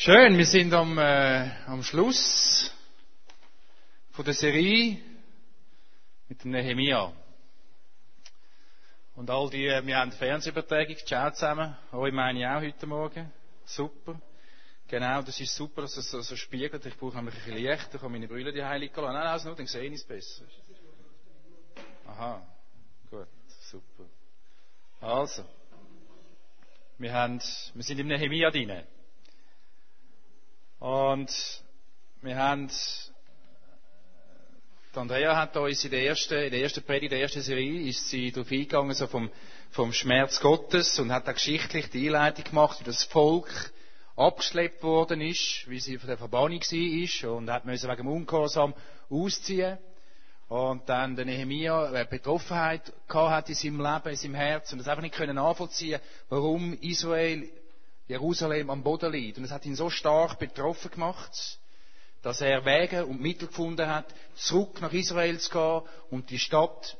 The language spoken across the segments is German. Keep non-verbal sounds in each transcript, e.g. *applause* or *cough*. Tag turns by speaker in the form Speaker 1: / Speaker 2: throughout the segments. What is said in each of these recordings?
Speaker 1: Schön, wir sind am, äh, am Schluss von der Serie mit dem Nehemia. Und all die, wir haben Fernsehübertragung, ciao zusammen, euch meine ich auch heute Morgen. Super. Genau, das ist super, dass es so, so spiegelt. Ich brauche nämlich ein bisschen Licht, ich kann meine Brille die heilig lassen. Nein, also nur, dann sehe ich es besser. Aha, gut, super. Also, wir, haben, wir sind im Nehemia drin. Und wir haben, Andrea hat uns in der ersten, in der ersten Predigt, der ersten Serie, ist sie darauf eingegangen, so vom, vom Schmerz Gottes und hat da geschichtlich die Einleitung gemacht, wie das Volk abgeschleppt worden ist, wie sie von der Verbannung war und hat müssen wegen dem Ungehorsam ausziehen. Und dann der Nehemia eine Betroffenheit gehabt hat in seinem Leben, in seinem Herz und das einfach nicht können nachvollziehen, warum Israel Jerusalem am Boden liegt. Und es hat ihn so stark betroffen gemacht, dass er Wege und Mittel gefunden hat, zurück nach Israel zu gehen und die Stadt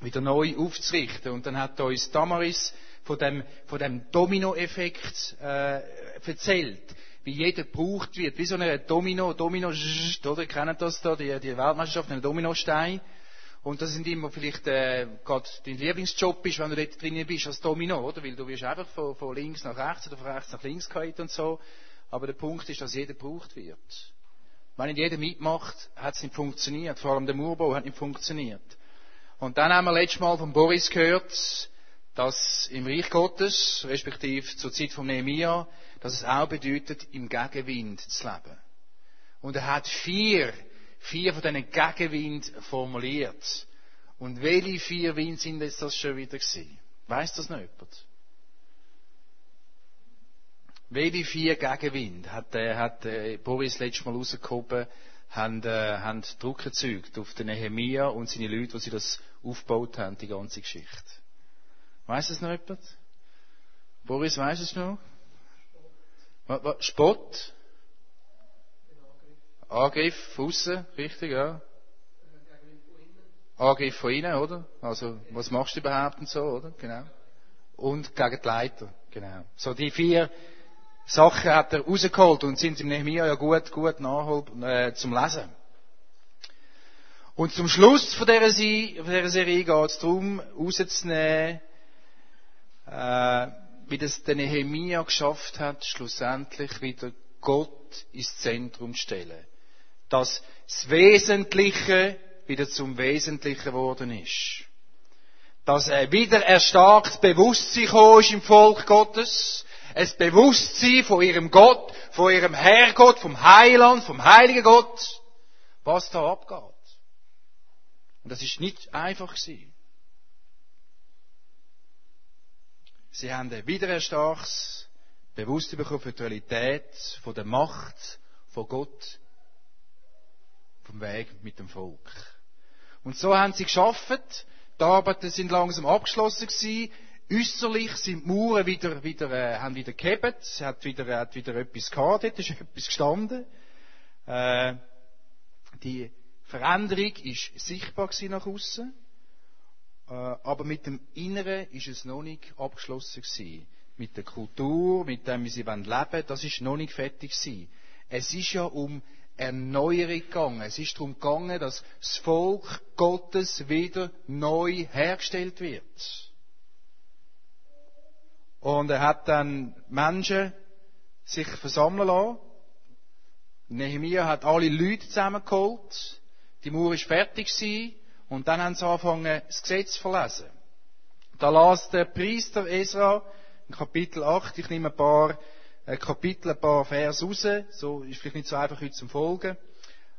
Speaker 1: wieder neu aufzurichten. Und dann hat uns Damaris von dem, von dem Domino-Effekt äh, erzählt, wie jeder gebraucht wird, wie so eine Domino, Domino, oder kennen das da, die, die Weltmeisterschaft, ein Dominostein. Und das sind immer vielleicht äh, gerade dein Lieblingsjob ist, wenn du dort drinnen bist als Domino, oder? Weil du wirst einfach von, von links nach rechts oder von rechts nach links gehalten und so. Aber der Punkt ist, dass jeder gebraucht wird. Wenn nicht jeder mitmacht, hat es nicht funktioniert. Vor allem der Murbau hat nicht funktioniert. Und dann haben wir letztes Mal von Boris gehört, dass im Reich Gottes, respektive zur Zeit von Nehemiah, dass es auch bedeutet, im Gegenwind zu leben. Und er hat vier vier von diesen Gegenwind formuliert. Und welche vier Wind sind jetzt das schon wieder gewesen? Weiss das noch jemand? Welche vier Gegenwind hat, äh, hat äh, Boris letztes Mal rausgehoben, haben, äh, haben Druck erzeugt auf den Nehemia und seine Leute, die sie das aufgebaut haben, die ganze Geschichte. Weiss es noch jemand? Boris, weiss es noch? Spott. Angriff außen, richtig, ja. Angriff von innen, oder? Also, was machst du überhaupt und so, oder? Genau. Und gegen die Leiter, genau. So, die vier Sachen hat er rausgeholt und sind im Nehemiah ja gut, gut nachhol, äh, zum Lesen. Und zum Schluss von dieser, von dieser Serie geht es darum, rauszunehmen, äh, wie das der Nehemia geschafft hat, schlussendlich wieder Gott ins Zentrum zu stellen dass das Wesentliche wieder zum Wesentlichen geworden ist. Dass ein wieder erstarktes Bewusstsein ist im Volk Gottes. Ein Bewusstsein von ihrem Gott, von ihrem Herrgott, vom Heiland, vom Heiligen Gott, was da abgeht. Und das ist nicht einfach gewesen. Sie haben ein wieder erstarktes Bewusstsein bekommen für die Realität, von der Macht von Gott vom Weg mit dem Volk. Und so haben sie geschafft. Die Arbeiten sind langsam abgeschlossen gewesen. Äußerlich sind die Mauern wieder, wieder, äh, haben wieder gehebt. Es hat wieder, hat wieder etwas gehabt, dort ist *laughs* etwas gestanden. Äh, die Veränderung ist sichtbar gewesen nach außen. Äh, aber mit dem Inneren ist es noch nicht abgeschlossen gewesen. Mit der Kultur, mit dem, wie sie leben wollen, das ist noch nicht fertig gewesen. Es ist ja um Erneuerung gegangen. Es ist darum gegangen, dass das Volk Gottes wieder neu hergestellt wird. Und er hat dann Menschen sich versammeln lassen. Nehemiah hat alle Leute zusammengeholt. Die Mauer ist fertig gewesen. Und dann haben sie angefangen, das Gesetz zu verlesen. Da las der Priester Esra in Kapitel 8, ich nehme ein paar ein Kapitel, ein paar Vers raus. So ist vielleicht nicht so einfach heute zum Folgen.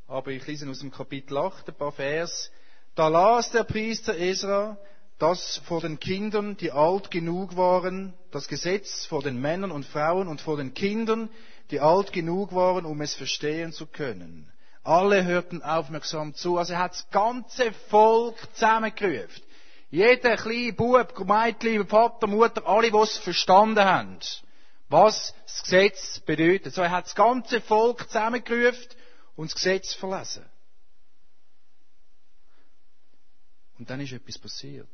Speaker 1: Aber ich lese aus dem Kapitel 8 ein paar Vers. Da las der Priester Esra, dass vor den Kindern, die alt genug waren, das Gesetz vor den Männern und Frauen und vor den Kindern, die alt genug waren, um es verstehen zu können. Alle hörten aufmerksam zu. Also er hat das ganze Volk zusammengerufen. Jeder kleine Bub, Mädchen, Vater, Mutter, alle, die es verstanden haben was das Gesetz bedeutet. So, er hat das ganze Volk zusammengerufen und das Gesetz verlesen. Und dann ist etwas passiert.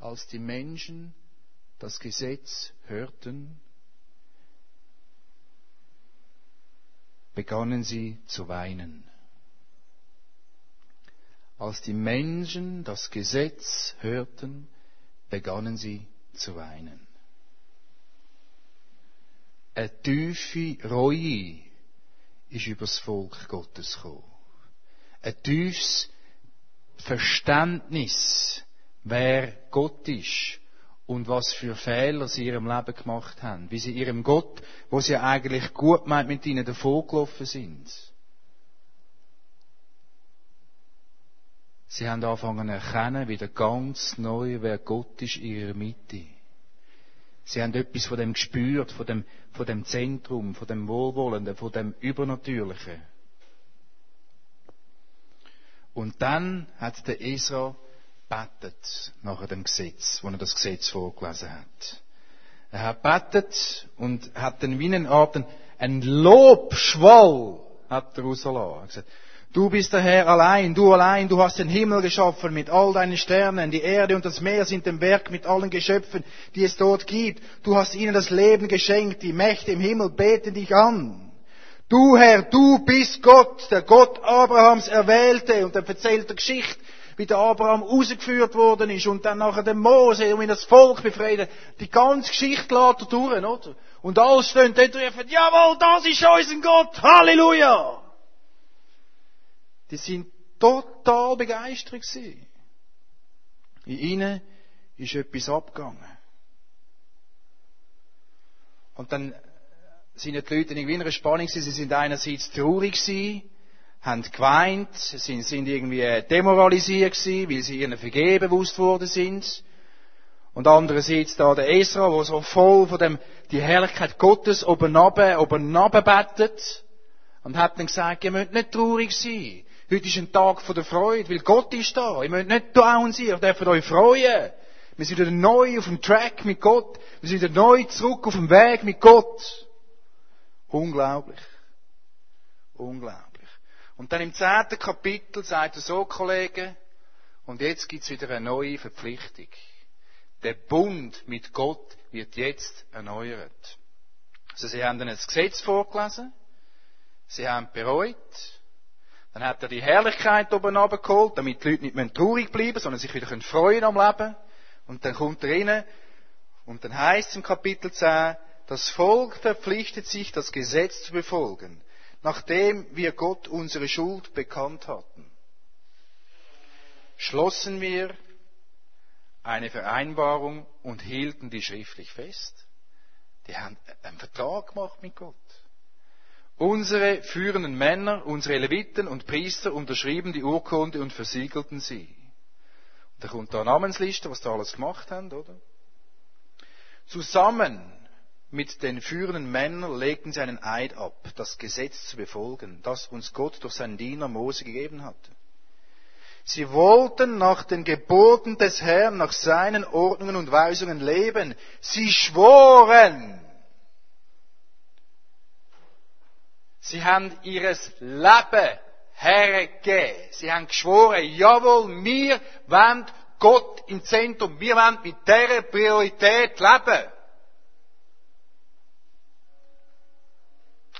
Speaker 1: Als die Menschen das Gesetz hörten, begannen sie zu weinen. Als die Menschen das Gesetz hörten, begannen sie zu weinen. Eine tiefe Reue ist übers Volk Gottes gekommen. Ein tiefes Verständnis, wer Gott ist und was für Fehler sie in ihrem Leben gemacht haben, wie sie ihrem Gott, wo sie eigentlich gut meint mit ihnen davongelaufen sind. Sie haben angefangen zu erkennen, wieder ganz neu, wer Gott ist in ihrer Mitte. Sie haben etwas von dem gespürt, von dem, von dem Zentrum, von dem Wohlwollenden, von dem Übernatürlichen. Und dann hat der Esra betet nach dem Gesetz, wo er das Gesetz vorgelesen hat. Er hat betet und hat dann wie einen Art, einen Lobschwall hat er rausgelassen. Er hat gesagt, Du bist der Herr allein, du allein, du hast den Himmel geschaffen mit all deinen Sternen, die Erde und das Meer sind dem Werk mit allen Geschöpfen, die es dort gibt. Du hast ihnen das Leben geschenkt, die Mächte im Himmel beten dich an. Du Herr, du bist Gott, der Gott Abrahams erwählte und er erzählt Geschichte, wie der Abraham rausgeführt worden ist und dann nachher der Mose, um ihn das Volk befreien. Die ganze Geschichte lädt er durch, oder? Und alles stehen dort und rufen, jawohl, das ist unser Gott, Halleluja! Die sind total begeistert gewesen. In ihnen ist etwas abgegangen. Und dann sind die Leute in einer Spannung gewesen. Sie sind einerseits traurig gewesen, haben geweint, sind, sind irgendwie demoralisiert gewesen, weil sie ihren Vergehen bewusst worden sind. Und andererseits da der Esra, wo so voll von dem, die Herrlichkeit Gottes oben runter, oben runter bettet. Und hat dann gesagt, ihr müsst nicht traurig sein. Heute ist ein Tag von der Freude, weil Gott ist da. Ihr müsst nicht down sein, ihr dürft euch freuen. Wir sind wieder neu auf dem Track mit Gott. Wir sind wieder neu zurück auf dem Weg mit Gott. Unglaublich. Unglaublich. Und dann im zehnten Kapitel sagt er so, Kollegen, und jetzt gibt's wieder eine neue Verpflichtung. Der Bund mit Gott wird jetzt erneuert. Also sie haben dann das Gesetz vorgelesen, sie haben bereut, dann hat er die Herrlichkeit oben geholt, damit die Leute nicht traurig bleiben, sondern sich wieder freuen am Leben. Und dann kommt er rein, und dann heißt es im Kapitel 10, das Volk verpflichtet sich, das Gesetz zu befolgen, nachdem wir Gott unsere Schuld bekannt hatten. Schlossen wir eine Vereinbarung und hielten die schriftlich fest. Die haben einen Vertrag gemacht mit Gott. Unsere führenden Männer, unsere Leviten und Priester unterschrieben die Urkunde und versiegelten sie. Und da kommt da eine Namensliste, was da alles gemacht haben, oder? Zusammen mit den führenden Männern legten sie einen Eid ab, das Gesetz zu befolgen, das uns Gott durch seinen Diener Mose gegeben hatte. Sie wollten nach den Geboten des Herrn, nach seinen Ordnungen und Weisungen leben. Sie schworen, Sie haben ihres Leben hergegeben. Sie haben geschworen, jawohl, wir wollen Gott im Zentrum, wir wollen mit dieser Priorität leben.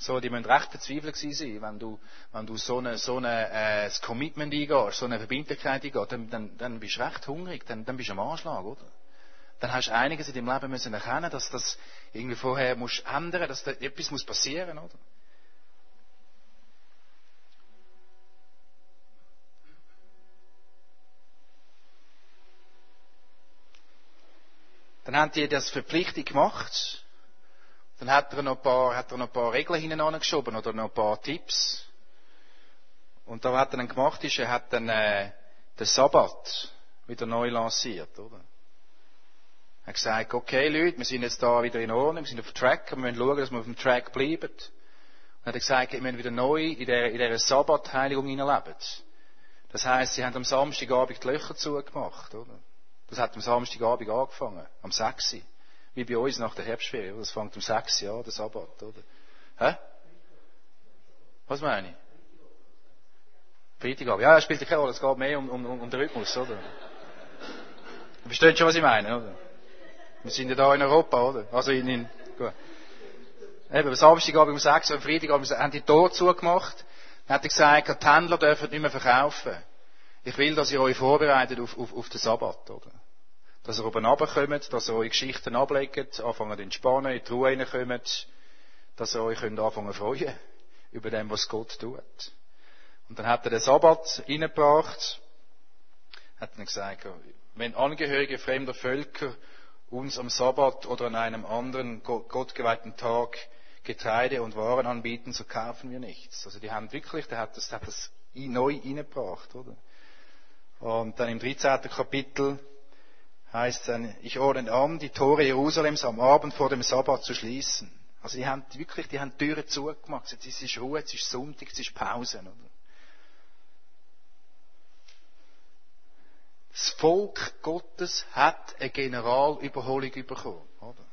Speaker 1: So, die müssen recht verzweifelt sein, wenn du, wenn du so ein so eine, äh, Commitment eingehst, so eine Verbindlichkeit eingehst, dann, dann, dann bist du recht hungrig, dann, dann bist du am Anschlag, oder? Dann hast du einiges in deinem Leben müssen erkennen, dass das irgendwie vorher musst ändern, dass da etwas muss passieren, oder? Dann haben die das verpflichtet gemacht. Dann hat er noch ein paar, hat er noch ein paar Regeln hinten geschoben oder noch ein paar Tipps. Und da was er dann gemacht ist, er hat dann äh, den Sabbat wieder neu lanciert, oder? Er hat gesagt, okay Leute, wir sind jetzt da wieder in Ordnung, wir sind auf dem Track, wir müssen schauen, dass wir auf dem Track bleiben. Und er hat gesagt, wir müssen wieder neu in dieser, in dieser Sabbatheiligung hineinleben. Das heisst, sie haben am Samstagabend die Löcher zugemacht, oder? Das hat am Samstagabend angefangen, am 6. Wie bei uns nach der Herbstferie. Das fängt am 6. an, der Sabbat, oder? Hä? Was meine ich? Freitagabend. Ja, das spielt keine Rolle. Es geht mehr um, um, um den Rhythmus, oder? Du verstehst schon, was ich meine, oder? Wir sind ja da in Europa, oder? Also in, in gut. Eben, am Samstagabend um 6 Uhr, am Freitagabend haben die Tor zugemacht. Dann hat er gesagt, die Händler dürfen nicht mehr verkaufen. Ich will, dass ihr euch vorbereitet auf, auf, auf den Sabbat, oder? Dass ihr oben runterkommt, dass ihr eure Geschichten ablegt, anfangen zu entspannen, in die Ruhe reinkommt, dass ihr euch könnt anfangen freuen über dem, was Gott tut. Und dann hat er den Sabbat reingebracht, hat dann gesagt, wenn Angehörige fremder Völker uns am Sabbat oder an einem anderen gottgeweihten Tag Getreide und Waren anbieten, so kaufen wir nichts. Also die haben wirklich, der hat das, der hat das neu reingebracht, oder? Und dann im 13. Kapitel heißt dann, ich ordne an, die Tore Jerusalems am Abend vor dem Sabbat zu schließen. Also die haben wirklich, die haben die Türen zugemacht. Jetzt ist es Ruhe, jetzt ist Sonntag, jetzt ist Pause, oder? Das Volk Gottes hat eine Generalüberholung bekommen. Oder?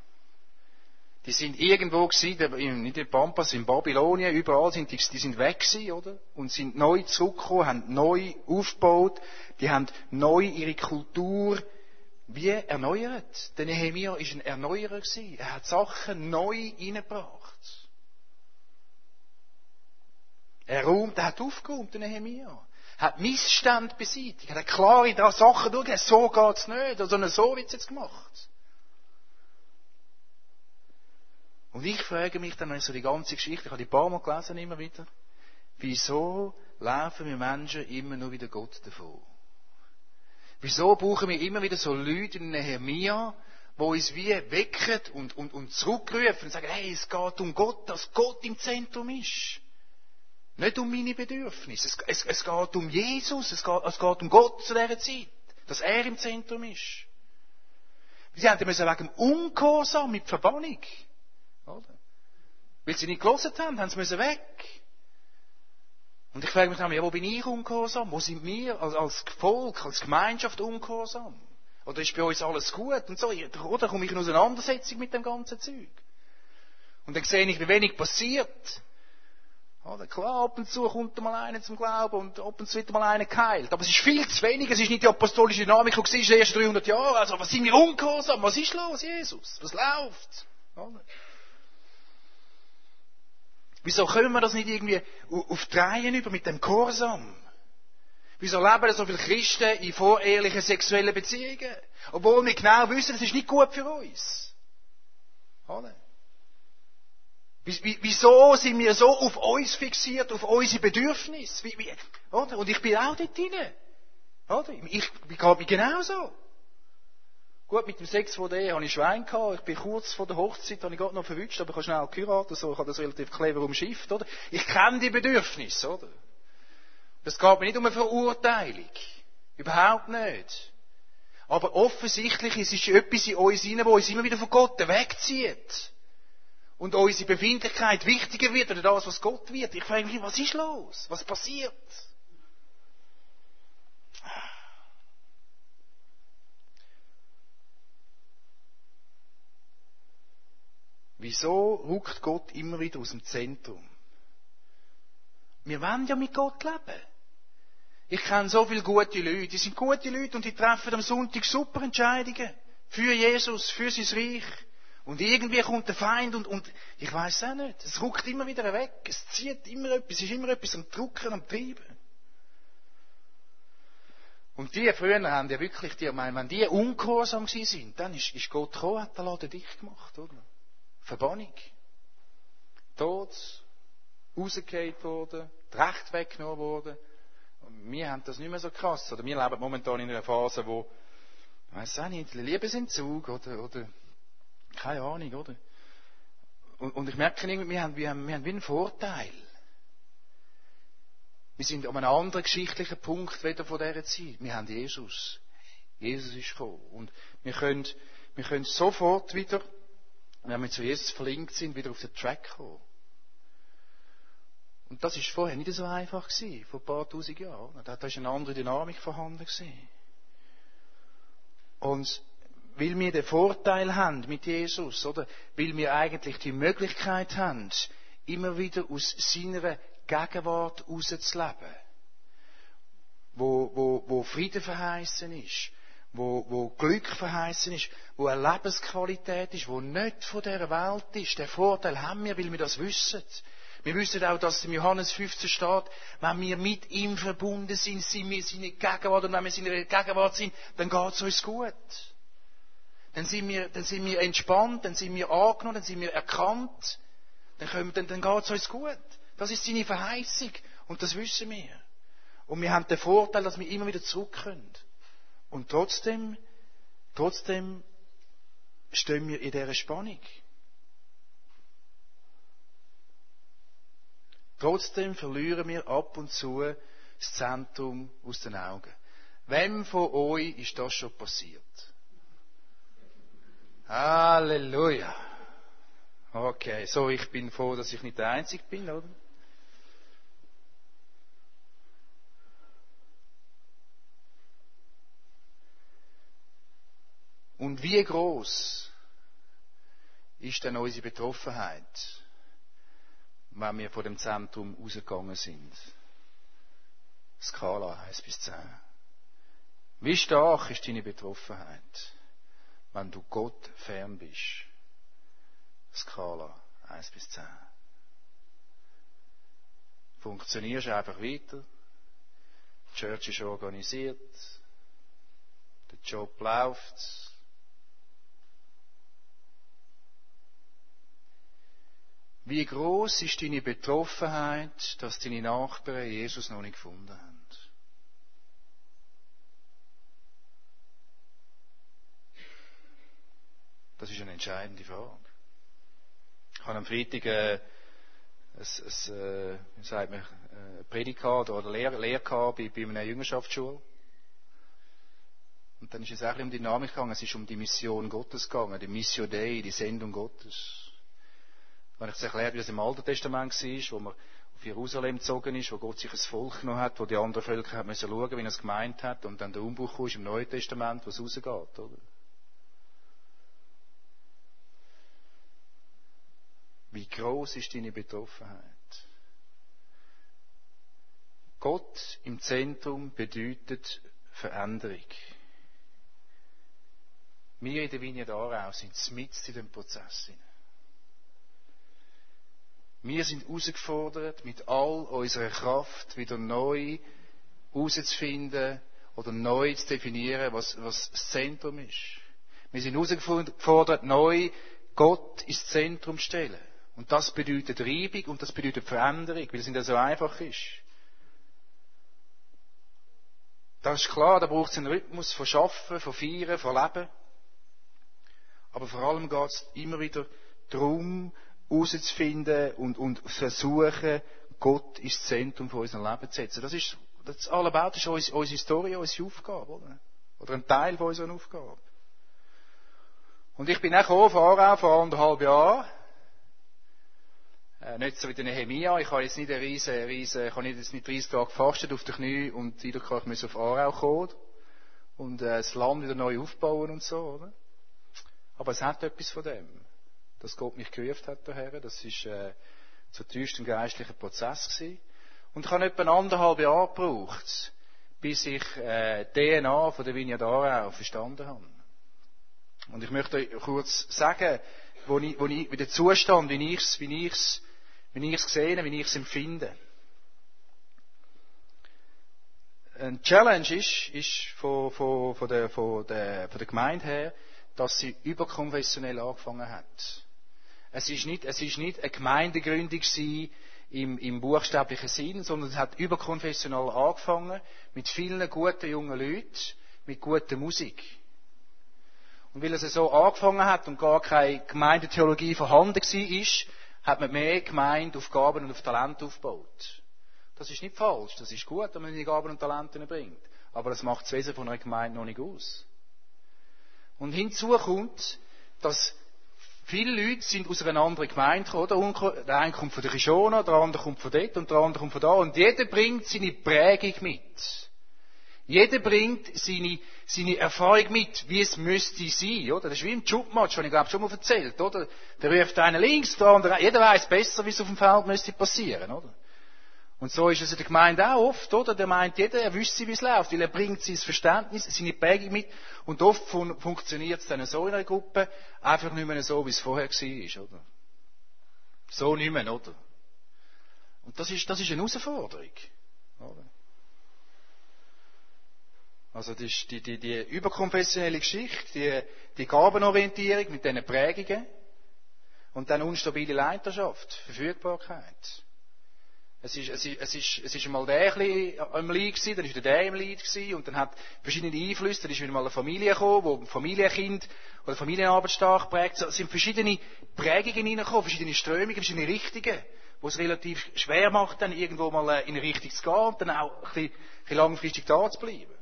Speaker 1: Die sind irgendwo gewesen, nicht in Pampas, in Babylonien, überall sind die, die sind weg gewesen, oder? Und sind neu zurückgekommen, haben neu aufgebaut, die haben neu ihre Kultur wie erneuert. Der Nehemiah ist ein Erneuerer. Er hat Sachen neu hineingebracht. Er räumt, er hat aufgeräumt, der Nehemiah hat Missstand beseitigt, hat klare Sachen durchgegeben, so geht's nicht, sondern so wird's jetzt gemacht. Und ich frage mich dann, wenn ich so die ganze Geschichte, ich habe die paar Mal gelesen, immer wieder, wieso laufen wir Menschen immer nur wieder Gott davon? Wieso brauchen wir immer wieder so Leute in Nehemia, wo uns wie wecken und, und, und zurückrufen und sagen, hey, es geht um Gott, dass Gott im Zentrum ist. Nicht um meine Bedürfnisse. Es, es, es geht um Jesus, es geht, es geht, um Gott zu dieser Zeit. Dass er im Zentrum ist. Sie haben müssen wegen dem Ungehorsam mit Verbannung. Oder? Weil sie nicht gelesen haben, haben sie müssen weg. Und ich frage mich dann, ja, wo bin ich ungehorsam? Wo sind wir als, als Volk, als Gemeinschaft ungehorsam? Oder ist bei uns alles gut? Und so, oder komme ich in Auseinandersetzung mit dem ganzen Zeug? Und dann sehe ich, wie wenig passiert. Oder klar, ab und zu kommt mal einer zum Glauben und ab und zu wird mal einer geheilt. Aber es ist viel zu wenig. Es ist nicht die apostolische Dynamik, die in den ersten 300 Jahren. Also, was sind wir ungehorsam? Was ist los, Jesus? Was läuft? Oder? Wieso können wir das nicht irgendwie auf die Reihen über mit dem Gehorsam? Wieso leben so viele Christen in vorehelichen sexuellen Beziehungen? Obwohl wir genau wissen, es ist nicht gut für uns. Oder? Wieso sind wir so auf uns fixiert, auf unsere Bedürfnisse? Oder? Und ich bin auch dort drin. Oder? Ich, gehe mir genauso. Gut, mit dem Sex vor der Ehe habe ich Schwein gehabt. Ich bin kurz vor der Hochzeit, habe ich gerade noch verwünscht, aber ich habe schnell geheiratet, so. Ich habe das relativ clever umschifft, oder? Ich kenne die Bedürfnisse, oder? Es geht mir nicht um eine Verurteilung. Überhaupt nicht. Aber offensichtlich ist es etwas in uns hinein, wo uns immer wieder von Gott wegzieht und unsere Befindlichkeit wichtiger wird oder das, was Gott wird. Ich frage mich, was ist los? Was passiert? Wieso ruckt Gott immer wieder aus dem Zentrum? Wir wollen ja mit Gott leben. Ich kenne so viele gute Leute, die sind gute Leute und die treffen am Sonntag super Entscheidungen für Jesus, für sein Reich. Und irgendwie kommt der Feind und, und ich weiß auch nicht. Es ruckt immer wieder weg. Es zieht immer etwas. Es ist immer etwas am Drucken, am Treiben. Und die früher haben ja wirklich, die, wenn die ungehorsam sind, dann ist, ist Gott gekommen, hat den Laden dicht gemacht, oder? Verbannung. Tod, rausgehört worden, Recht weggenommen worden. Und wir haben das nicht mehr so krass. Oder wir leben momentan in einer Phase, wo, ich weiß auch nicht, Liebesentzug oder, oder keine Ahnung, oder? Und, und ich merke irgendwie, wir haben, wir, haben, wir haben wie einen Vorteil. Wir sind an einem anderen geschichtlichen Punkt wieder von dieser Zeit. Wir haben Jesus. Jesus ist gekommen. Und wir können, wir können sofort wieder, wenn wir zu Jesus verlinkt sind, wieder auf den Track kommen. Und das ist vorher nicht so einfach gewesen, vor ein paar tausend Jahren. Da ist eine andere Dynamik vorhanden gewesen. Und weil wir den Vorteil haben mit Jesus, oder? Weil wir eigentlich die Möglichkeit haben, immer wieder aus seiner Gegenwart rauszuleben. Wo, wo, wo Frieden verheißen ist. Wo, wo Glück verheißen ist, wo eine Lebensqualität ist, wo nicht von dieser Welt ist. Den Vorteil haben wir, weil wir das wissen. Wir wissen auch, dass im Johannes 15 steht, wenn wir mit ihm verbunden sind, sind wir seine Gegenwart und wenn wir seine Gegenwart sind, dann geht es uns gut. Dann sind wir, dann sind wir entspannt, dann sind wir angenommen, dann sind wir erkannt, dann, können, dann, dann geht es uns gut. Das ist seine Verheißung und das wissen wir. Und wir haben den Vorteil, dass wir immer wieder zurück können. Und trotzdem, trotzdem stehen wir in dieser Spannung. Trotzdem verlieren wir ab und zu das Zentrum aus den Augen. Wem von euch ist das schon passiert? Halleluja. Okay, so ich bin froh, dass ich nicht der Einzige bin, oder? Und wie groß ist denn unsere Betroffenheit, wenn wir vor dem Zentrum rausgegangen sind? Skala 1 bis 10. Wie stark ist deine Betroffenheit, wenn du Gott fern bist? Skala 1 bis 10. Funktionierst du einfach weiter? Die Church ist organisiert. Der Job läuft. Wie groß ist deine Betroffenheit, dass deine Nachbarn Jesus noch nicht gefunden haben? Das ist eine entscheidende Frage. Ich habe am Freitag äh, ein, ein, äh, wie sagt Predikat oder Lehr, Lehr bei, bei einer Jüngerschaftsschule. Und dann ist es auch um die Dynamik gegangen, es ist um die Mission Gottes gegangen, die Mission Dei, die Sendung Gottes. Wenn ich es erklärt, wie es im Alten Testament war, wo man auf Jerusalem gezogen ist, wo Gott sich ein Volk genommen hat, wo die anderen Völker hat müssen schauen, wie er es gemeint hat, und dann der Umbruch ist im Neuen Testament, wo es rausgeht, oder? Wie groß ist deine Betroffenheit? Gott im Zentrum bedeutet Veränderung. Wir in der Vignette Aarau sind mitten in dem Prozess. Wir sind herausgefordert, mit all unserer Kraft wieder neu herauszufinden oder neu zu definieren, was, was das Zentrum ist. Wir sind herausgefordert, neu Gott ins Zentrum zu stellen. Und das bedeutet Reibung und das bedeutet Veränderung, weil es nicht so einfach ist. Das ist klar, da braucht es einen Rhythmus von Schaffen, von Feiern, von Leben. Aber vor allem geht es immer wieder darum, herauszufinden und, und versuchen, Gott ins Zentrum von unserem Leben zu setzen. Das ist, das Allabout ist unsere, unsere Historie, unsere Aufgabe, oder? Oder ein Teil von unserer Aufgabe. Und ich bin auch gekommen, vor anderthalb Jahren. Äh, nicht so wie der Nehemia. Ich habe jetzt nicht eine riesen, riesen, ich habe jetzt nicht 30 Tage gefastet auf den Knie und kann ich auf Aarau kommen und äh, das Land wieder neu aufbauen und so, oder? Aber es hat etwas von dem dass Gott mich gerufen hat daher. Das ist äh, zutiefst ein geistlicher Prozess gewesen. Und ich habe etwa anderthalb Jahre gebraucht, bis ich äh, DNA von der Vignette Aarau verstanden habe. Und ich möchte euch kurz sagen, wo ich, wo ich, wie der Zustand, wie ich es, wie wie gesehen, wie ich es empfinde. Ein Challenge ist, ist von, von, von, der, von, der, von der Gemeinde her, dass sie überkonfessionell angefangen hat. Es ist nicht, es ist nicht eine Gemeindegründung im, im buchstäblichen Sinn, sondern es hat überkonfessional angefangen, mit vielen guten jungen Leuten, mit guter Musik. Und weil es so angefangen hat und gar keine Gemeindetheologie vorhanden war, hat man mehr Gemeinde auf Gaben und auf Talente aufgebaut. Das ist nicht falsch, das ist gut, wenn man die Gaben und Talente bringt. Aber das macht das Wesen von einer Gemeinde noch nicht aus. Und hinzu kommt, dass Viele Leute sind aus einer anderen Gemeinde gekommen. Der eine kommt von der Kishona, der andere kommt von dort und der andere kommt von da. Und jeder bringt seine Prägung mit. Jeder bringt seine, seine Erfahrung mit, wie es müsste sein, oder? Das ist wie im Jobmatch, habe ich glaube schon mal erzählt, oder? Der ruft einen links, der andere, jeder weiß besser, wie es auf dem Feld müsste passieren, oder? Und so ist es in der Gemeinde auch oft, oder? Der meint jeder, er wüsste, wie es läuft, weil er bringt sein Verständnis, seine Prägung mit. Und oft fun funktioniert es dann so in einer Gruppe, einfach nicht mehr so, wie es vorher war, oder? So nicht mehr, oder? Und das ist, das ist eine Herausforderung, oder? Also die, die, die, die überkonfessionelle Geschichte, die, die Gabenorientierung mit diesen Prägungen und dann unstabile Leiterschaft, Verfügbarkeit. Es ist, es ist, es ist, es ist einmal der im Lied gewesen, dann ist der der im Lied gewesen, und dann hat verschiedene Einflüsse, dann ist wieder mal eine Familie gekommen, wo Familienkind oder Familienarbeit stark prägt. Es sind verschiedene Prägungen hineingekommen, verschiedene Strömungen, verschiedene Richtungen, wo es relativ schwer macht, dann irgendwo mal äh, in eine Richtung zu gehen und dann auch ein bisschen, ein langfristig da zu bleiben.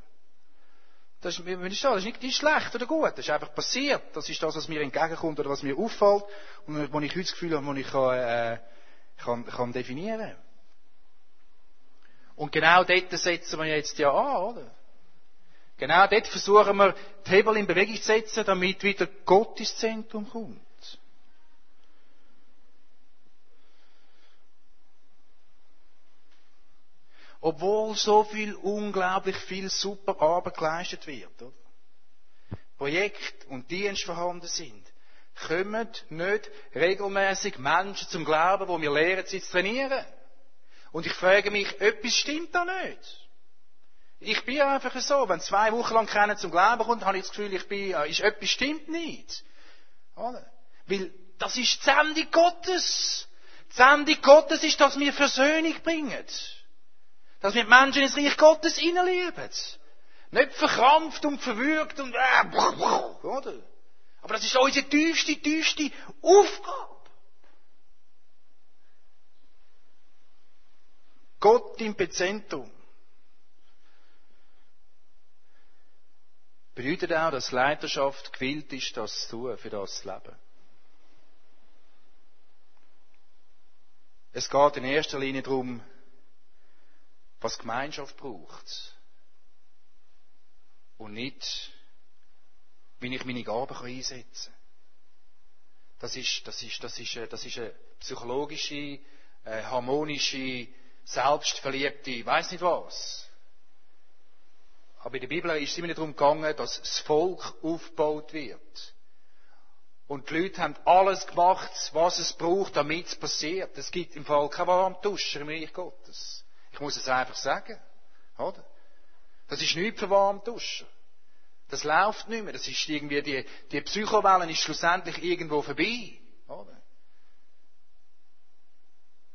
Speaker 1: Das ist, das ist nicht, nicht schlecht oder gut, das ist einfach passiert. Das ist das, was mir entgegenkommt oder was mir auffällt und wo ich heute das Gefühl habe, wo ich kann, äh, kann, kann definieren kann. Und genau dort setzen wir jetzt ja an, oder? Genau dort versuchen wir, die Hebel in Bewegung zu setzen, damit wieder Gott ins Zentrum kommt. Obwohl so viel, unglaublich viel super Arbeit geleistet wird, oder? Projekt und Dienst vorhanden sind, kommen nicht regelmäßig Menschen zum Glauben, wo wir lernen, sie zu trainieren. Und ich frage mich, etwas stimmt da nicht. Ich bin einfach so, wenn zwei Wochen lang keiner zum Glauben kommt, habe ich das Gefühl, ich bin, ist, etwas stimmt nicht. Oder? Weil das ist die Sendung Gottes. Die Sendung Gottes ist, dass wir Versöhnung bringen. Dass wir Menschen ins Reich Gottes hineinleben. Nicht verkrampft und verwürgt und, äh, oder? Aber das ist unsere tiefste, tiefste Aufgabe. Gott im Bezentrum. Bedeutet auch, dass Leiterschaft gewillt ist, das zu tun, für das zu leben. Es geht in erster Linie darum, was Gemeinschaft braucht. Und nicht, wie ich meine Gaben einsetzen kann. Das ist, das ist, das ist, das ist eine psychologische, eine harmonische selbstverliebte, weiß nicht was. Aber in der Bibel ist es immer darum gegangen, dass das Volk aufgebaut wird. Und die Leute haben alles gemacht, was es braucht, damit es passiert. Es gibt im Fall keinen Warmduscher im Reich Gottes. Ich muss es einfach sagen. Oder? Das ist nichts für Warmduscher. Das läuft nicht mehr. Das ist irgendwie, die, die Psychowellen ist schlussendlich irgendwo vorbei. Oder?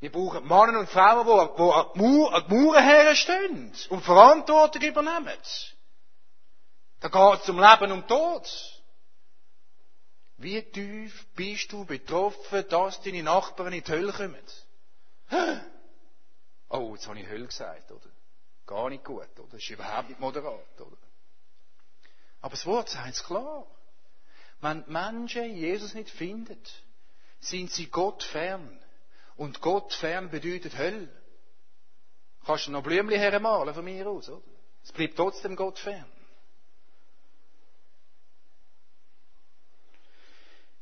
Speaker 1: Wir brauchen Männer und Frauen, die, die an die Mauern herstehen und Verantwortung übernehmen. Da geht es um Leben und Tod. Wie tief bist du betroffen, dass deine Nachbarn in die Hölle kommen? Oh, jetzt habe ich Hölle gesagt, oder? Gar nicht gut, oder? Das ist überhaupt nicht moderat, oder? Aber das Wort sagt es klar. Wenn Menschen Jesus nicht finden, sind sie Gott fern. Und Gott fern bedeutet Hölle. Kannst du noch Blümchen hermalen von mir aus, oder? Es bleibt trotzdem Gott fern.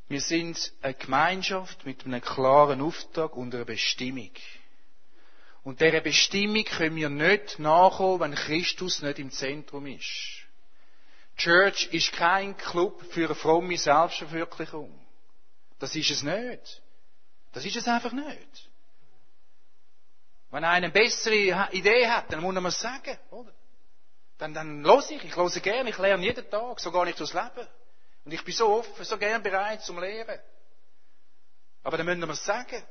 Speaker 1: Wir sind eine Gemeinschaft mit einem klaren Auftrag und einer Bestimmung. Und dieser Bestimmung können wir nicht nachholen, wenn Christus nicht im Zentrum ist. Church ist kein Club für eine fromme Selbstverwirklichung. Das ist es nicht. Das ist es einfach nicht. Wenn einer eine bessere Idee hat, dann muss man es sagen, oder? Dann, dann los ich, ich höre gerne, ich lerne jeden Tag, so gar nicht durchs Leben. Und ich bin so offen, so gern bereit zum Lehren. Aber dann müssen wir es sagen.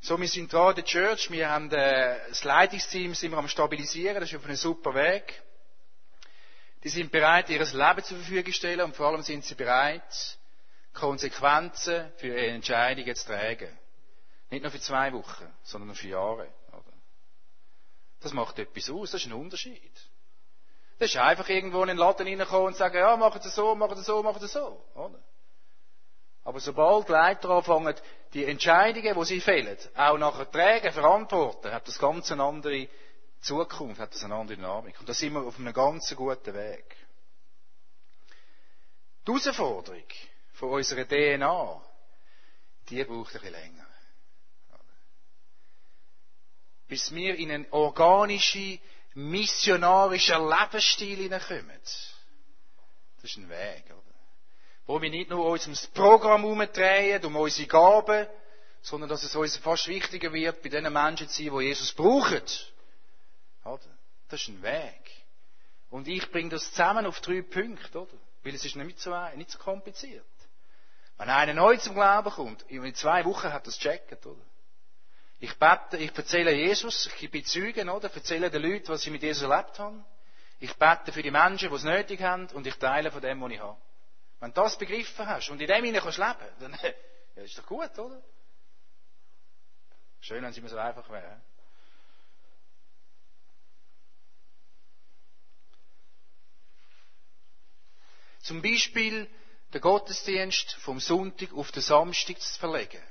Speaker 1: So, wir sind dran, der Church, wir haben äh, das Leitungsteam sind wir am stabilisieren, das ist auf einem super Weg. Die sind bereit, ihr Leben zur Verfügung zu stellen und vor allem sind sie bereit, Konsequenzen für ihre Entscheidungen zu tragen. Nicht nur für zwei Wochen, sondern für Jahre. Das macht etwas aus, das ist ein Unterschied. Das ist einfach irgendwo in den Laden reinkommen und sagen, ja, machen Sie so, machen Sie so, machen Sie so. Oder? Aber sobald Leiter anfangen, die Entscheidungen, die sie fällen, auch nachher tragen, verantworten, hat das ganz eine andere Zukunft, hat das eine andere Dynamik. Und da sind wir auf einem ganz guten Weg. Die Herausforderung von unserer DNA, die braucht ein bisschen länger. bis wir in einen organischen, missionarischen Lebensstil hineinkommen. Das ist ein Weg, oder? Wo wir nicht nur uns ums Programm herumdrehen, um unsere Gaben, sondern dass es uns fast wichtiger wird, bei den Menschen zu sein, die Jesus brauchen. Das ist ein Weg. Und ich bringe das zusammen auf drei Punkte, oder? Weil es ist nicht so, nicht so kompliziert. Wenn einer neu zum Glauben kommt, in zwei Wochen hat er es gecheckt, oder? Ich bete, ich erzähle Jesus, ich gebe Zeugen, oder? Ich erzähle den Leuten, was sie mit Jesus erlebt haben. Ich bete für die Menschen, die es nötig haben, und ich teile von dem, was ich habe. Wenn du das begriffen hast und in dem hinein kannst leben, *laughs* dann ja, ist doch gut, oder? Schön, wenn es immer so einfach wäre. Zum Beispiel den Gottesdienst vom Sonntag auf den Samstag zu verlegen,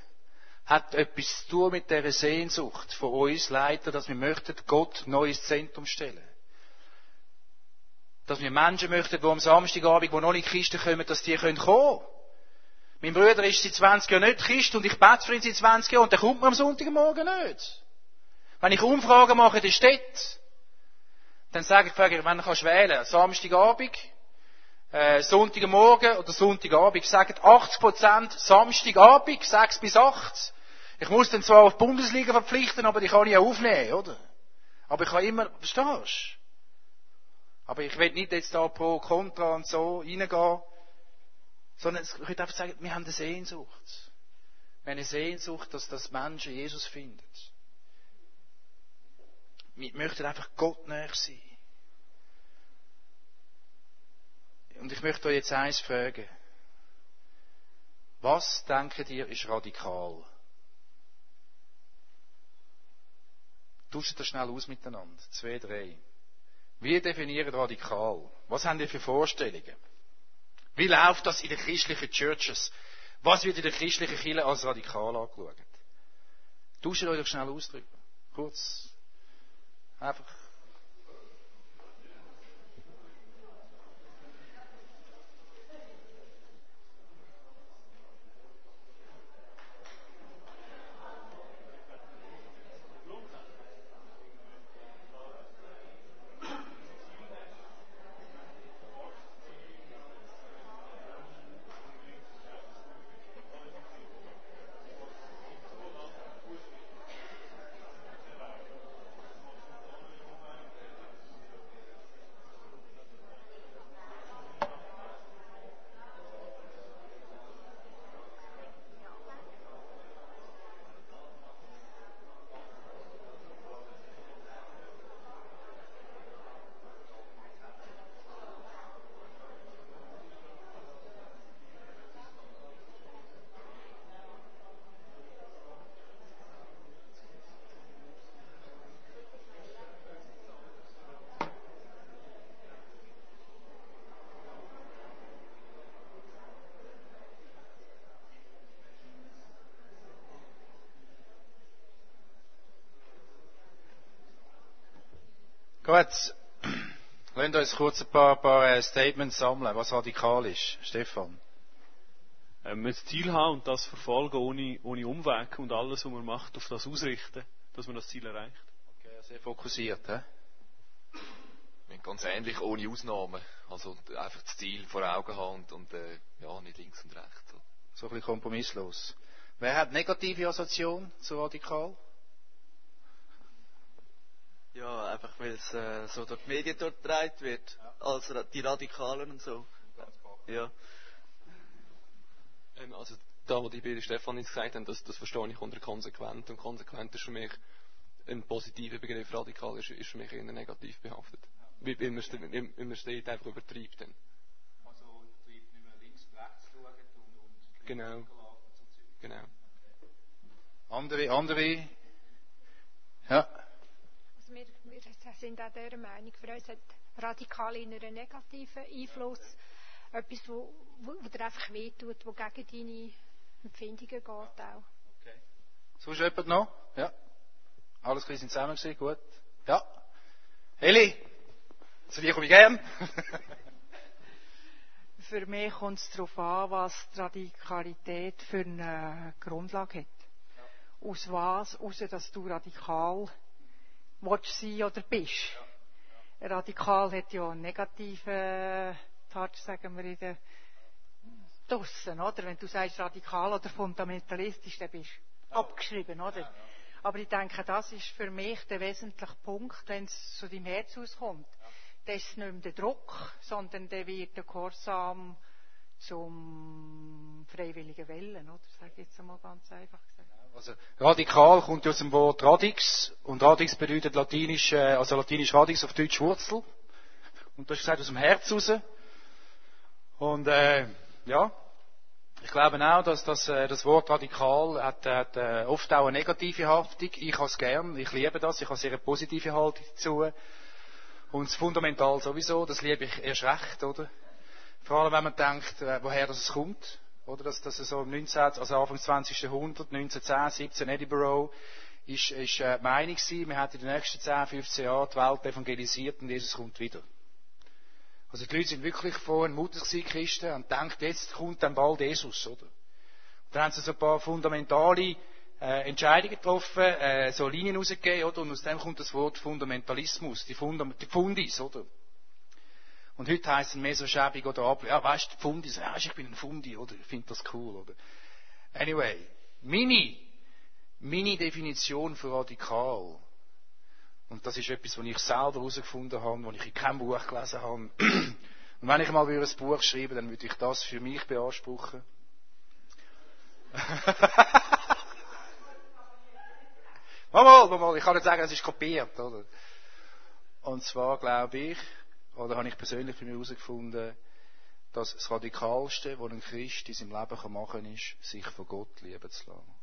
Speaker 1: hat etwas zu tun mit der Sehnsucht von uns Leiter, dass wir möchten Gott neu ins Zentrum stellen. Dass wir Menschen möchten, die am Samstagabend, die noch nicht Christen kommen, dass die kommen können. Mein Bruder ist seit 20 Jahren nicht Christ und ich bete für ihn seit 20 Jahren und der kommt mir am Sonntagmorgen nicht. Wenn ich Umfragen mache in der Stadt, dann sage ich, frage ich, wenn du kannst wählen, Samstagabend, äh, Sonntagmorgen oder Sonntagabend, sagen 80% Samstagabend, 6 bis 8. Ich muss dann zwar auf die Bundesliga verpflichten, aber die kann ich aufnehmen, oder? Aber ich kann immer, verstehst du? Aber ich will nicht jetzt da pro, contra und so reingehen. Sondern ich würde einfach sagen, wir haben eine Sehnsucht. Wir haben eine Sehnsucht, dass das Menschen Jesus finden. Wir möchten einfach Gott näher sein. Und ich möchte euch jetzt eins fragen. Was denkt ihr ist radikal? Tauscht das schnell aus miteinander. Zwei, drei. Wie definieren radikal? Was haben ihr für Vorstellungen? Wie läuft das in den christlichen Churches? Was wird in der christlichen Kirche als radikal angeschaut? Tauscht euch doch schnell ausdrücken. Kurz. Einfach. Gut. Lasst uns kurz ein paar, paar äh, Statements sammeln, was radikal ist. Stefan.
Speaker 2: Ähm, ein Ziel haben und das verfolgen ohne, ohne Umweg und alles, was man macht, auf das ausrichten, dass man das Ziel erreicht.
Speaker 1: Okay, sehr fokussiert, hä?
Speaker 3: Ganz ähnlich, ohne Ausnahmen. Also einfach das Ziel vor Augen haben und, und äh, ja, nicht links und rechts. So.
Speaker 1: so ein bisschen kompromisslos. Wer hat negative Assoziation zu radikal?
Speaker 4: Ja, einfach weil es äh, so durch die Medien dort getragen wird, ja. als die Radikalen und so. Ja.
Speaker 3: Ähm, also da, was die beiden Stefan jetzt gesagt haben, das, das verstehe ich unter konsequent. Und konsequent ist für mich ein positiver Begriff, radikal ist, ist für mich eher negativ behaftet. Ja. Weil, man, man steht einfach übertreibt dann.
Speaker 1: Also übertreibt nicht mehr links und rechts schauen und, und
Speaker 3: genau. Genau.
Speaker 1: Okay. Andere, andere? Ja
Speaker 5: wir, wir sind auch der Meinung, für uns hat radikal in einen negativen Einfluss. Etwas, wo, wo, wo dir einfach wehtut, wo gegen deine Empfindungen geht auch.
Speaker 1: Okay. Sonst jemand noch? Ja. Alles sind zusammen gewesen? Gut. Ja. Eli, zu dir komme ich gern. *laughs*
Speaker 6: für mich kommt es darauf an, was die Radikalität für eine Grundlage hat. Ja. Aus was, aus dass du radikal willst sein oder bist. Radikal hat ja einen negativen Touch, sagen wir, in der draussen, oder? Wenn du sagst radikal oder fundamentalistisch, dann bist du abgeschrieben, oder? Aber ich denke, das ist für mich der wesentliche Punkt, wenn es zu deinem Herz auskommt. Das ist nicht mehr der Druck, sondern der wird der Gehorsam zum freiwilligen Wellen, oder? Sag ich jetzt einmal ganz einfach.
Speaker 1: Also, radikal kommt aus dem Wort radix, und radix bedeutet latinisch, äh, also latinisch radix auf Deutsch Wurzel. Und du hast gesagt, aus dem Herz raus. Und, äh, ja. Ich glaube auch, dass das, äh, das Wort radikal hat, hat äh, oft auch eine negative Haftung. Ich habe es gern, ich liebe das, ich habe sehr eine positive Haltung dazu. Und das Fundamental sowieso, das liebe ich erst recht, oder? Vor allem, wenn man denkt, äh, woher das kommt. Oder, dass, dass so im 19., also Anfang des 20. Jahrhundert, 1910, 17, Edinburgh, ist, ist äh, die Meinung gewesen, wir hätten in den nächsten 10, 15 Jahren die Welt evangelisiert und Jesus kommt wieder. Also die Leute sind wirklich vorhin mutig gewesen, Christen, und denken, jetzt kommt dann bald Jesus, oder? Und dann haben sie so ein paar fundamentale äh, Entscheidungen getroffen, äh, so Linien rausgegeben, oder? Und aus dem kommt das Wort Fundamentalismus, die, Fundam die Fundis, oder? Und heute heisst es mehr so schäbig oder ab, ja, weißt du, Fundis, ja, ich bin ein Fundi, oder? Ich finde das cool, oder? Anyway, meine, meine Definition für radikal und das ist etwas, was ich selber herausgefunden habe, was ich in keinem Buch gelesen habe. *clears throat* Und wenn ich mal ein Buch schreibe, dann würde ich das für mich beanspruchen. *laughs* mal, mal, mal, ich kann nicht sagen, es ist kopiert, oder? Und zwar glaube ich, oder habe ich persönlich für mich herausgefunden, dass das Radikalste, was ein Christ in seinem Leben machen kann, ist, sich von Gott lieben zu lassen.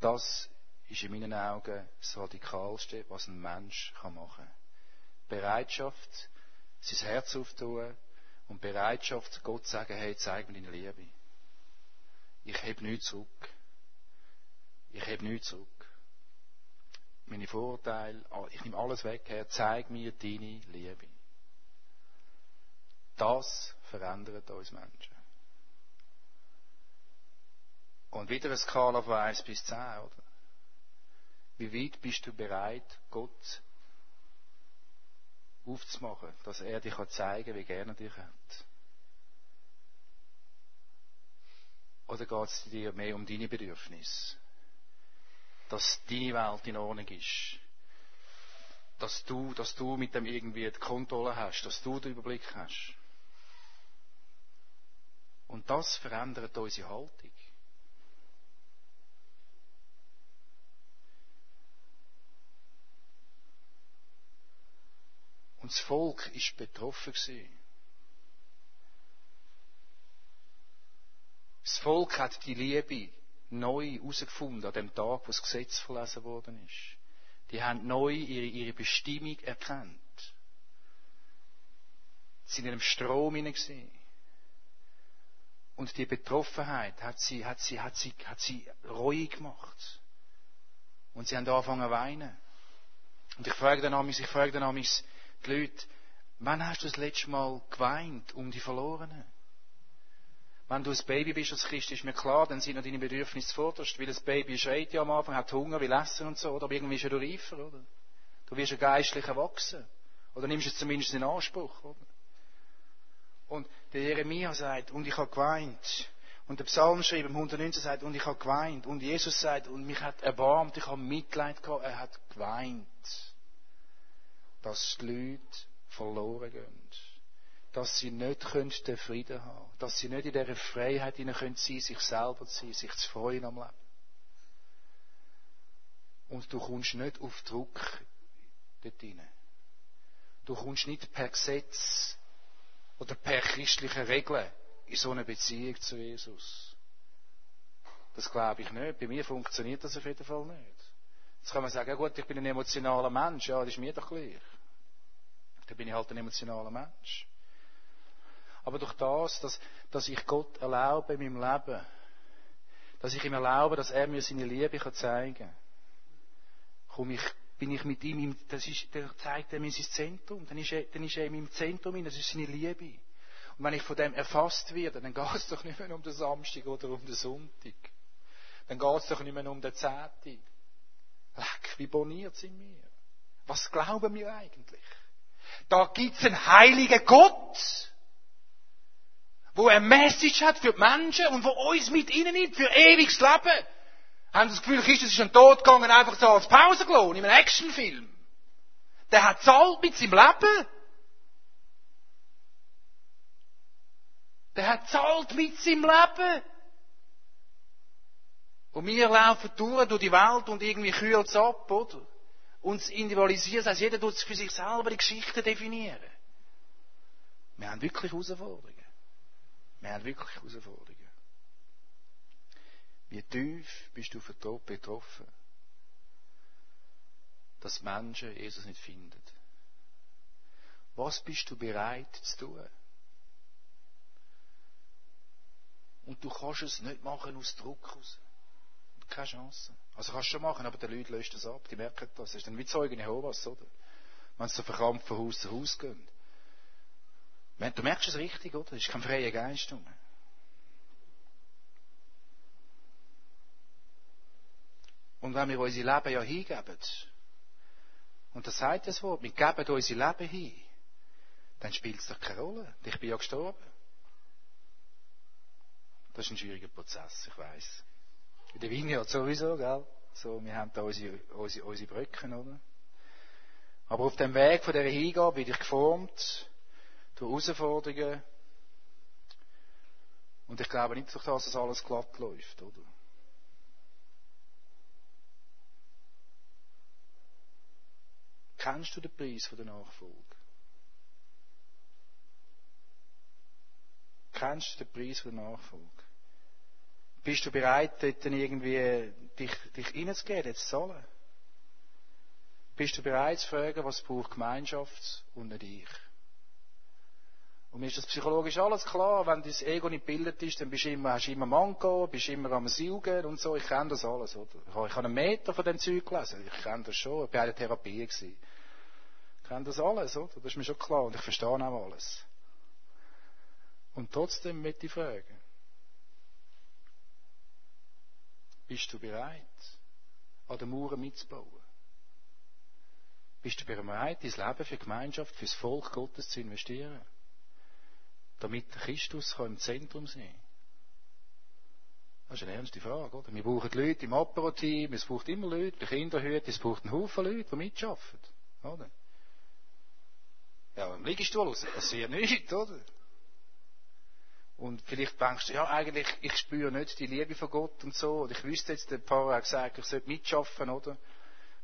Speaker 1: Das ist in meinen Augen das Radikalste, was ein Mensch machen kann. Bereitschaft, sein Herz aufzutun und Bereitschaft, Gott zu sagen, hey, zeig mir deine Liebe. Ich heb nichts zurück. Ich heb nichts zurück. Meine Vorurteile, ich nehme alles weg, Herr, zeig mir deine Liebe. Das verändert uns Menschen. Und wieder eine Skala von 1 bis 10, oder? Wie weit bist du bereit, Gott aufzumachen, dass er dich zeigen kann, wie gerne er dich hat? Oder geht es dir mehr um deine Bedürfnisse? Dass deine Welt in Ordnung ist? Dass du, dass du mit dem irgendwie die Kontrolle hast, dass du den Überblick hast? Und das verändert unsere Haltung. Und das Volk ist betroffen gewesen. Das Volk hat die Liebe neu herausgefunden an dem Tag, wo das Gesetz verlesen worden ist. Die haben neu ihre, ihre Bestimmung erkannt. Sie sind in einem Strom gesehen. Und die Betroffenheit hat sie, hat sie, hat sie, hat sie reuig gemacht. Und sie haben angefangen zu weinen. Und ich frage dann amigs, ich frage dann amigs, die Leute, wann hast du das letzte Mal geweint um die Verlorenen? Wenn du ein Baby bist als Christ, ist mir klar, dann sind noch deine Bedürfnisse zuvorderst, weil das Baby schreit ja am Anfang, hat Hunger, will essen und so, oder? aber irgendwie ist ja du reifer, oder? Du wirst ja geistlich erwachsen. Oder nimmst es zumindest in Anspruch, oder? Und der Jeremia sagt, und ich habe geweint. Und der Psalmschreiber im 119 sagt, und ich habe geweint. Und Jesus sagt, und mich hat erbarmt, ich habe Mitleid gehabt, er hat geweint dass die Leute verloren gehen. Dass sie nicht den Frieden haben können. Dass sie nicht in dieser Freiheit sein können, sich selber zu sein, sich zu freuen am Leben. Und du kommst nicht auf Druck dort rein. Du kommst nicht per Gesetz oder per christliche Regeln in so eine Beziehung zu Jesus. Das glaube ich nicht. Bei mir funktioniert das auf jeden Fall nicht. Jetzt kann man sagen, ja gut, ich bin ein emotionaler Mensch. Ja, das ist mir doch gleich. Da bin ich halt ein emotionaler Mensch. Aber durch das, dass, dass ich Gott erlaube in meinem Leben, dass ich ihm erlaube, dass er mir seine Liebe kann zeigen kann, komme ich, bin ich mit ihm, das ist, der zeigt er mir sein Zentrum, dann ist er, dann ist er in meinem Zentrum, das ist seine Liebe. Und wenn ich von dem erfasst werde, dann geht es doch nicht mehr um den Samstag oder um den Sonntag. Dann geht es doch nicht mehr um den Zehnten Leck, wie boniert sind wir? Was glauben wir eigentlich? Da gibt's einen heiligen Gott, wo eine Message hat für die Menschen und wo uns mit ihnen nimmt für ewiges Leben. Haben Sie das Gefühl, Christus ist dann tot gegangen, einfach so als Pausenklon in einem Actionfilm? Der hat zahlt mit seinem Leben. Der hat zahlt mit seinem Leben. Und wir laufen durch, durch die Welt und irgendwie kühlt es ab, oder? Uns individualisieren, das heißt, jeder tut für sich selber die Geschichte definieren. Wir haben wirklich Herausforderungen. Wir haben wirklich Herausforderungen. Wie tief bist du betroffen, dass Menschen Jesus nicht finden? Was bist du bereit zu tun? Und du kannst es nicht machen aus Druck raus. Keine Chance. Also kannst du schon machen, aber die Leute lösen das ab. Die merken das. Das ist dann wie Zeugen Jehovas, oder? Wenn sie so verkrampft von Haus zu Haus gehen. Du merkst es richtig, oder? Es ist kein freier Geist. Mehr. Und wenn wir unser Leben ja hingeben, und das sagt das Wort, wir geben unser Leben hin, dann spielt es doch keine Rolle. Ich bin ja gestorben. Das ist ein schwieriger Prozess, ich weiß. In der Vineyard sowieso, gell? So, wir haben da unsere, unsere, unsere Brücken, oder? Aber auf dem Weg von dieser Hingabe bin ich geformt durch Herausforderungen. Und ich glaube nicht, dass das alles glatt läuft, oder? Kennst du den Preis der Nachfolge? Kennst du den Preis der Nachfolge? Bist du bereit, dort irgendwie dich, dich reinzugeben, jetzt zu zahlen? Bist du bereit zu fragen, was braucht Gemeinschaft und nicht ich? Und mir ist das psychologisch alles klar, wenn dein Ego nicht gebildet ist, dann bist du immer, hast du immer Manko, bist immer am Saugen und so. Ich kenne das alles, oder? Ich habe, ich einen Meter von dem Zeug gelesen. Ich kenne das schon. Ich war in der Therapie. Gewesen kenne das alles, oder? Das ist mir schon klar und ich verstehe auch alles. Und trotzdem möchte ich fragen, bist du bereit, an den Mauern mitzubauen? Bist du bereit, dein Leben für die Gemeinschaft, für das Volk Gottes zu investieren? Damit Christus im Zentrum sein kann? Das ist eine ernste Frage, oder? Wir brauchen Leute im Apero-Team, es braucht immer Leute, die Kinderhüte, es braucht einen Haufen Leute, die mitarbeiten, oder? Ja, im Liegestuhl raus passiert nichts, oder? Und vielleicht denkst du, ja, eigentlich, ich spüre nicht die Liebe von Gott und so. Und ich wüsste jetzt, der Pfarrer hat gesagt, ich sollte mitschaffen, oder?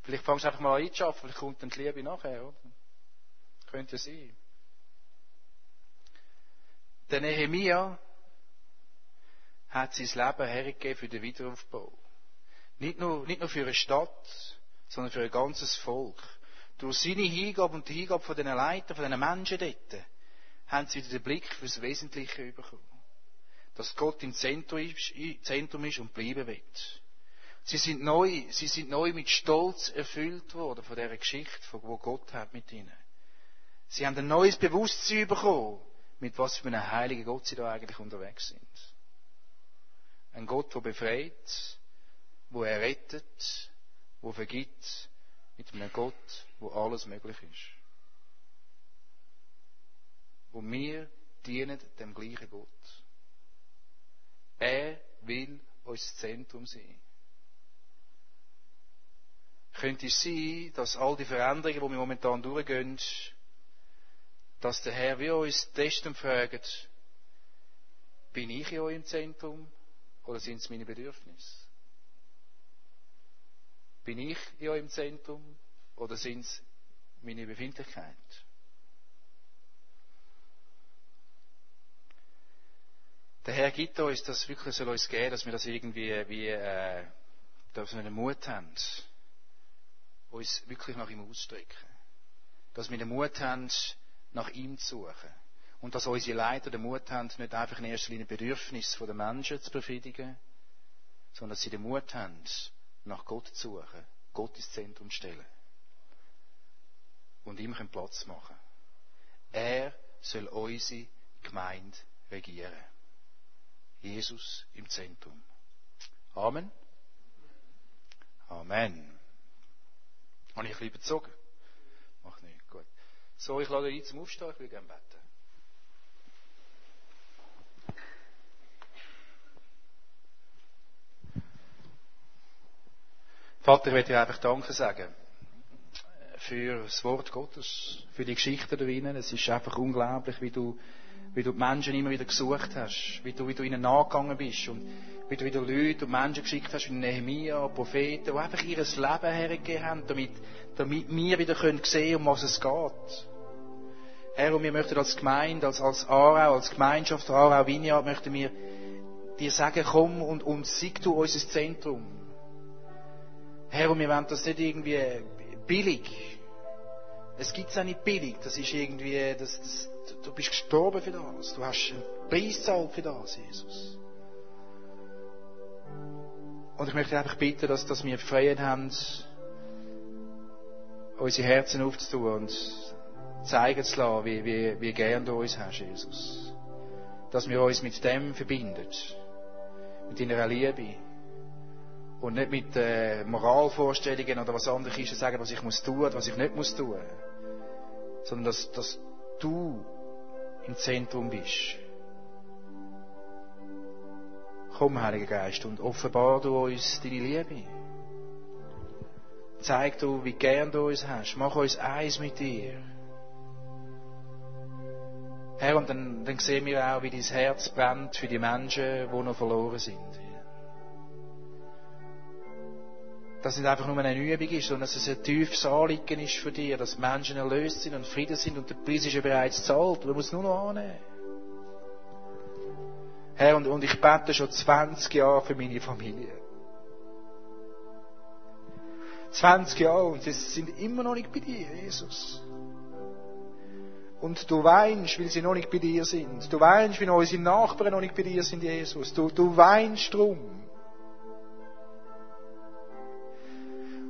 Speaker 1: Vielleicht fangst du einfach mal an mitschaffen, vielleicht kommt dann die Liebe nachher, oder? Könnte ja sein. Der Nehemia hat sein Leben hergegeben für den Wiederaufbau. Nicht nur, nicht nur für eine Stadt, sondern für ein ganzes Volk. Durch seine Hingabe und die Hingabe von den Leitern, von den Menschen dort, haben sie wieder den Blick fürs Wesentliche bekommen. Dass Gott im Zentrum ist, Zentrum ist und bleiben wird. Sie sind neu, sie sind neu mit Stolz erfüllt worden von dieser Geschichte, von wo Gott hat mit ihnen. Sie haben ein neues Bewusstsein bekommen, mit was für einem heiligen Gott sie da eigentlich unterwegs sind. Ein Gott, der befreit, wo er rettet, wo vergibt, mit einem Gott, wo alles möglich ist. Und wir dienen dem gleichen Gott. Er will uns Zentrum sein. Könnte es sein, dass all die Veränderungen, die wir momentan durchgehen, dass der Herr wie uns testen fragt, bin ich in eurem Zentrum oder sind es meine Bedürfnisse? Bin ich in eurem Zentrum oder sind es meine Befindlichkeit? Der Herr gibt uns das wirklich soll uns geben, dass wir das irgendwie wie äh, dass wir den Mut haben, uns wirklich nach ihm auszustrecken. Dass wir den Mut haben, nach ihm zu suchen. Und dass unsere Leiter den Mut haben, nicht einfach in erster Linie Bedürfnisse der Menschen zu befriedigen, sondern dass sie den Mut haben, nach Gott zu suchen Gott ins Zentrum stellen. Und ihm Platz machen. Er soll unsere Gemeinde regieren. Jesus im Zentrum. Amen. Amen. Habe ich ein bisschen? So, ich lade ein zum Aufstehen, ich will gerne beten. Vater, ich möchte dir einfach Danke sagen für das Wort Gottes, für die Geschichten da drinnen. Es ist einfach unglaublich, wie du, wie du die Menschen immer wieder gesucht hast, wie du, wie du ihnen nachgegangen bist und wie du wieder Leute und Menschen geschickt hast, wie Nehemiah, Propheten, die einfach ihr Leben hergegeben haben, damit, damit wir wieder können sehen, um was es geht. Herr, und wir möchten als Gemeinde, als, als Aarau, als Gemeinschaft Aarau Vineyard, möchten wir dir sagen, komm und, und sieg du unser Zentrum. Herr, und wir wollen das nicht irgendwie billig. Es gibt es auch nicht billig. Das ist irgendwie, das, das, du bist gestorben für das. Du hast einen Preis gezahlt für das, Jesus. Und ich möchte einfach bitten, dass, dass wir Freiheit haben, unsere Herzen aufzutun und zeigen zu lassen, wie, wie, wie gern du uns hast, Jesus. Dass wir uns mit dem verbinden. Mit deiner Liebe. Und nicht mit äh, Moralvorstellungen oder was andere Christen sagen, was ich muss tun oder was ich nicht muss tun. Sondern dass, dass du im Zentrum bist. Komm, Heiliger Geist, und offenbar du uns deine Liebe. Zeig du, wie gern du uns hast. Mach uns eins mit dir. Herr, und dann, dann sehen wir auch, wie dein Herz brennt für die Menschen, die noch verloren sind. Dass es nicht einfach nur eine Übung ist, sondern dass es ein tiefes Anliegen ist für dich, dass Menschen erlöst sind und Frieden sind und der Preis ist ja bereits zahlt. Du musst nur noch annehmen. Herr, und, und ich bete schon 20 Jahre für meine Familie. 20 Jahre und sie sind immer noch nicht bei dir, Jesus. Und du weinst, weil sie noch nicht bei dir sind. Du weinst, weil unsere Nachbarn noch nicht bei dir sind, Jesus. Du, du weinst drum.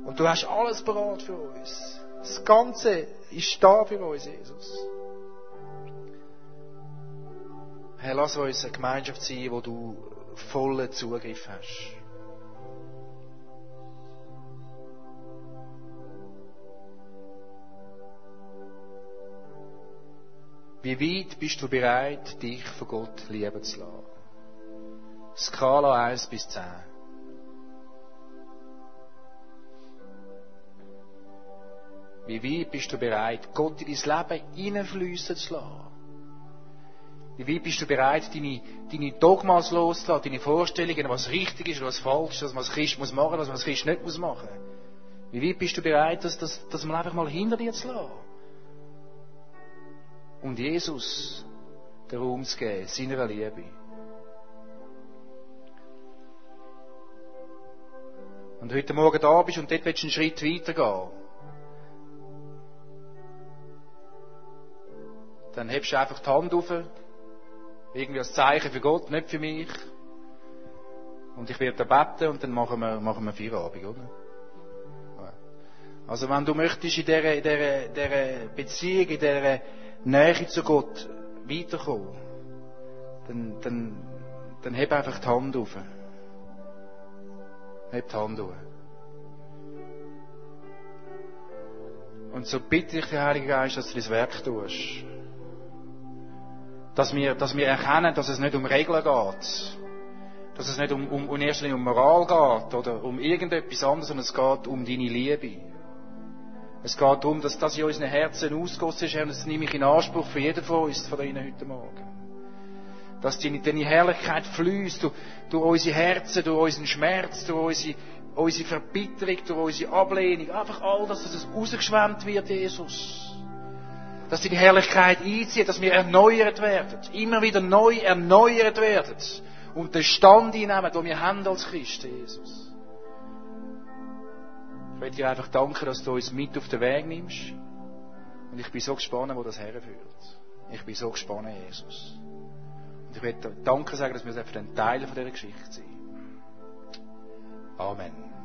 Speaker 1: Und du hast alles bereit für uns. Das Ganze ist da für uns, Jesus. Herr, lass uns eine Gemeinschaft sein, wo du vollen Zugriff hast. Wie weit bist du bereit, dich von Gott lieben zu lassen? Skala 1 bis 10. Wie weit bist du bereit, Gott in dein Leben hineinfließen zu lassen? Wie weit bist du bereit, deine, deine Dogmas loszulassen, deine Vorstellungen, was richtig ist, was falsch ist, was Christ muss machen, was Christ nicht muss machen? Wie weit bist du bereit, das, das, das mal einfach mal hinter dir zu lassen? Und Jesus den Raum zu geben, seiner Liebe. Und heute Morgen da bist und dort willst du einen Schritt weitergehen. Dann hebst du einfach die Hand auf, irgendwie als Zeichen für Gott, nicht für mich. Und ich werde beten und dann machen wir, machen wir Feierabend, oder? Also wenn du möchtest in dieser, in dieser, dieser Beziehung, in dieser Nähe zu Gott weiterkommen, dann, dann, dann heb einfach die Hand auf. Heb die Hand auf. Und so bitte ich den Heiligen Geist, dass du das Werk tust. Dass wir, dass wir erkennen, dass es nicht um Regeln geht. Dass es nicht um, um, in erster um Moral geht oder um irgendetwas anderes, sondern es geht um deine Liebe. Es geht darum, dass das in unseren Herzen ausgossen ist, und das nehme ich in Anspruch für jeden von uns, von Ihnen heute Morgen. Dass deine, deine Herrlichkeit fließt durch, durch unsere Herzen, durch unseren Schmerz, durch unsere, unsere Verbitterung, durch unsere Ablehnung. Einfach all das, dass es rausgeschwemmt wird, Jesus. Dass deine Herrlichkeit einzieht, dass wir erneuert werden. Immer wieder neu erneuert werden. Und den Stand einnehmen, den wir haben als Christen, Jesus. Ich möchte dir einfach danken, dass du uns mit auf den Weg nimmst. Und ich bin so gespannt, wo das herführt. Ich bin so gespannt, Jesus. Und ich möchte Danke sagen, dass wir ein Teil von dieser Geschichte sind. Amen.